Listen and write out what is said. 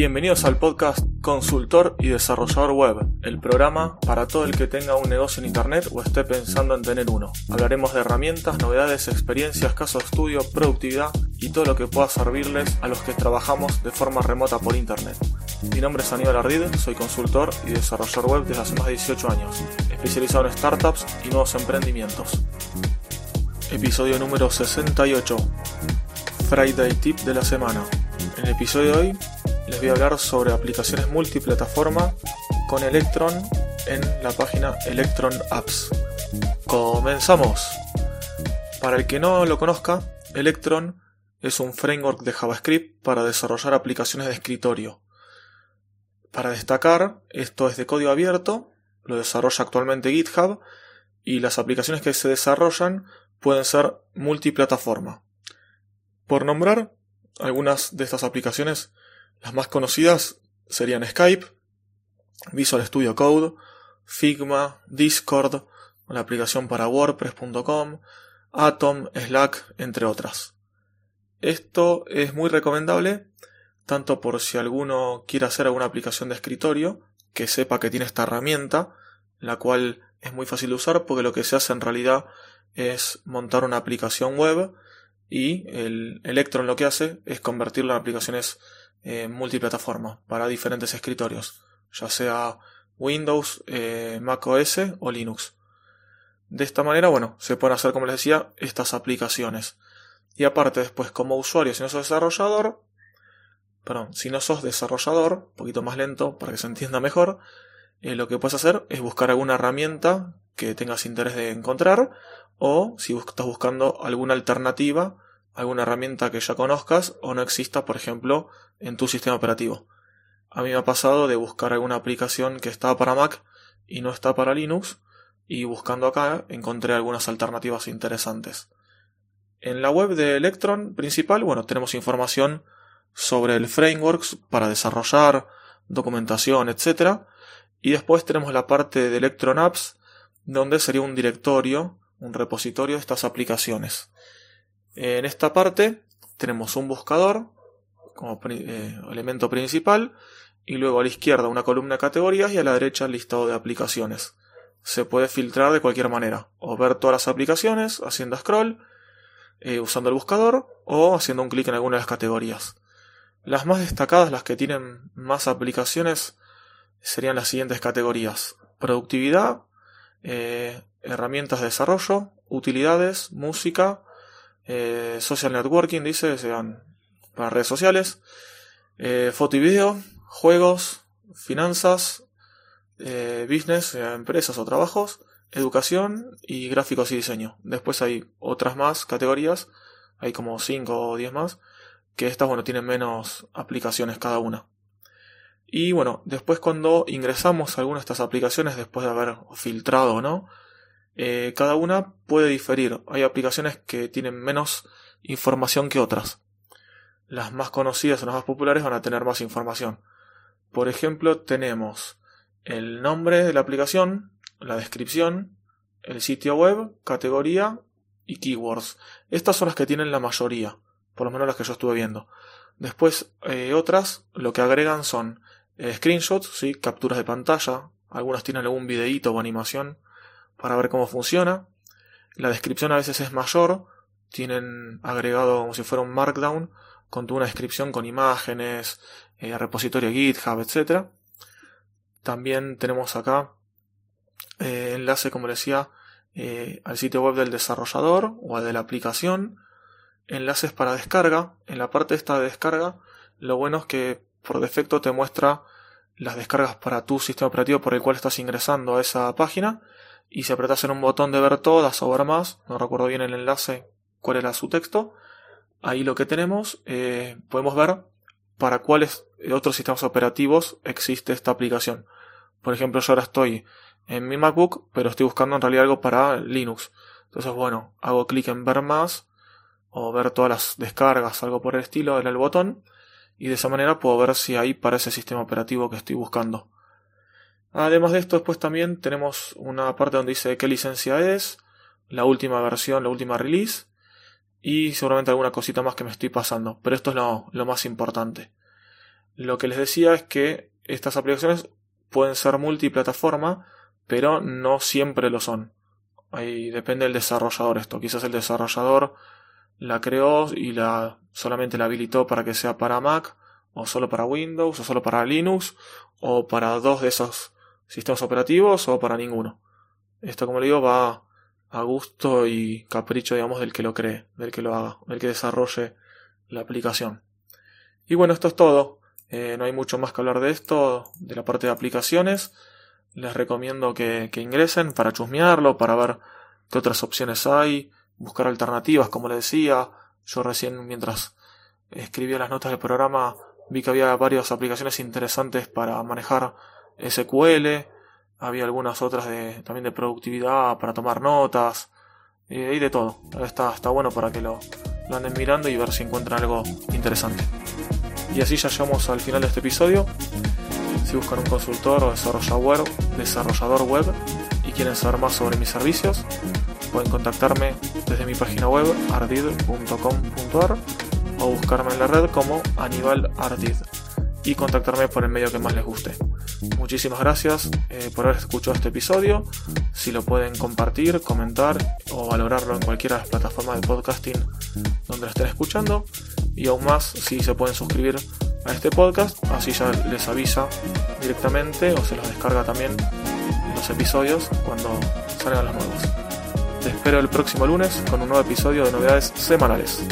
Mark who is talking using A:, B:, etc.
A: Bienvenidos al podcast Consultor y Desarrollador Web, el programa para todo el que tenga un negocio en Internet o esté pensando en tener uno. Hablaremos de herramientas, novedades, experiencias, casos de estudio, productividad y todo lo que pueda servirles a los que trabajamos de forma remota por Internet. Mi nombre es Aníbal Ardid, soy consultor y desarrollador web desde hace más de 18 años, especializado en startups y nuevos emprendimientos. Episodio número 68. Friday Tip de la semana. En el episodio de hoy les voy a hablar sobre aplicaciones multiplataforma con Electron en la página Electron Apps. Comenzamos. Para el que no lo conozca, Electron es un framework de JavaScript para desarrollar aplicaciones de escritorio. Para destacar, esto es de código abierto, lo desarrolla actualmente GitHub y las aplicaciones que se desarrollan pueden ser multiplataforma. Por nombrar algunas de estas aplicaciones, las más conocidas serían Skype, Visual Studio Code, Figma, Discord, la aplicación para WordPress.com, Atom, Slack, entre otras. Esto es muy recomendable tanto por si alguno quiere hacer alguna aplicación de escritorio, que sepa que tiene esta herramienta, la cual es muy fácil de usar porque lo que se hace en realidad es montar una aplicación web y el Electron lo que hace es convertirlo en aplicaciones eh, multiplataforma para diferentes escritorios, ya sea Windows, eh, Mac OS o Linux. De esta manera, bueno, se pueden hacer, como les decía, estas aplicaciones. Y aparte, después, como usuario, si no sos desarrollador, perdón, si no sos desarrollador, un poquito más lento para que se entienda mejor, eh, lo que puedes hacer es buscar alguna herramienta que tengas interés de encontrar o si estás buscando alguna alternativa, alguna herramienta que ya conozcas o no exista, por ejemplo, en tu sistema operativo. A mí me ha pasado de buscar alguna aplicación que estaba para Mac y no está para Linux y buscando acá encontré algunas alternativas interesantes. En la web de Electron principal, bueno, tenemos información sobre el framework para desarrollar, documentación, etc. Y después tenemos la parte de Electron Apps, donde sería un directorio, un repositorio de estas aplicaciones. En esta parte tenemos un buscador como eh, elemento principal y luego a la izquierda una columna de categorías y a la derecha el listado de aplicaciones. Se puede filtrar de cualquier manera, o ver todas las aplicaciones haciendo scroll, eh, usando el buscador o haciendo un clic en alguna de las categorías. Las más destacadas, las que tienen más aplicaciones, serían las siguientes categorías. Productividad, eh, herramientas de desarrollo, utilidades, música, eh, social networking, dice, sean para redes sociales, eh, foto y video, juegos, finanzas, business, empresas o trabajos, educación y gráficos y diseño. Después hay otras más categorías, hay como 5 o 10 más, que estas, bueno, tienen menos aplicaciones cada una. Y bueno, después cuando ingresamos a alguna de estas aplicaciones, después de haber filtrado no, eh, cada una puede diferir. Hay aplicaciones que tienen menos información que otras. Las más conocidas o las más populares van a tener más información. Por ejemplo, tenemos el nombre de la aplicación, la descripción, el sitio web, categoría y keywords. Estas son las que tienen la mayoría, por lo menos las que yo estuve viendo. Después, eh, otras lo que agregan son eh, screenshots, ¿sí? capturas de pantalla, algunas tienen algún videíto o animación para ver cómo funciona. La descripción a veces es mayor, tienen agregado como si fuera un markdown con toda una descripción con imágenes, eh, repositorio GitHub, etc. También tenemos acá eh, enlace, como decía, al sitio web del desarrollador o al de la aplicación. Enlaces para descarga. En la parte esta de descarga, lo bueno es que por defecto te muestra las descargas para tu sistema operativo por el cual estás ingresando a esa página y si apretas en un botón de ver todas o ver más, no recuerdo bien el enlace cuál era su texto, ahí lo que tenemos, eh, podemos ver para cuáles otros sistemas operativos existe esta aplicación. Por ejemplo, yo ahora estoy en mi MacBook, pero estoy buscando en realidad algo para Linux. Entonces, bueno, hago clic en ver más o ver todas las descargas, algo por el estilo en el botón y de esa manera puedo ver si hay para ese sistema operativo que estoy buscando. Además de esto, después también tenemos una parte donde dice qué licencia es, la última versión, la última release y seguramente alguna cosita más que me estoy pasando, pero esto es lo, más importante. Lo que les decía es que estas aplicaciones pueden ser multiplataforma, pero no siempre lo son. Ahí depende del desarrollador esto. Quizás el desarrollador la creó y la solamente la habilitó para que sea para Mac, o solo para Windows, o solo para Linux, o para dos de esos sistemas operativos, o para ninguno. Esto, como le digo, va a gusto y capricho, digamos, del que lo cree, del que lo haga, del que desarrolle la aplicación. Y bueno, esto es todo. Eh, no hay mucho más que hablar de esto, de la parte de aplicaciones. Les recomiendo que, ingresen para chusmearlo, para ver qué otras opciones hay, buscar alternativas, como les decía. Yo recién, mientras escribía las notas del programa, vi que había varias aplicaciones interesantes para manejar SQL, había algunas otras de, también de productividad para tomar notas y de todo. Está, está bueno para que lo, lo anden mirando y ver si encuentran algo interesante. Y así ya llegamos al final de este episodio. Si buscan un consultor o desarrollador desarrollador web y quieren saber más sobre mis servicios, pueden contactarme desde mi página web ardid.com.ar o buscarme en la red como Aníbal Ardid y contactarme por el medio que más les guste. Muchísimas gracias eh, por haber escuchado este episodio. Si lo pueden compartir, comentar o valorarlo en cualquiera de las plataformas de podcasting donde lo estén escuchando. Y aún más si se pueden suscribir a este podcast, así ya les avisa directamente o se los descarga también los episodios cuando salgan los nuevos. Te espero el próximo lunes con un nuevo episodio de novedades semanales.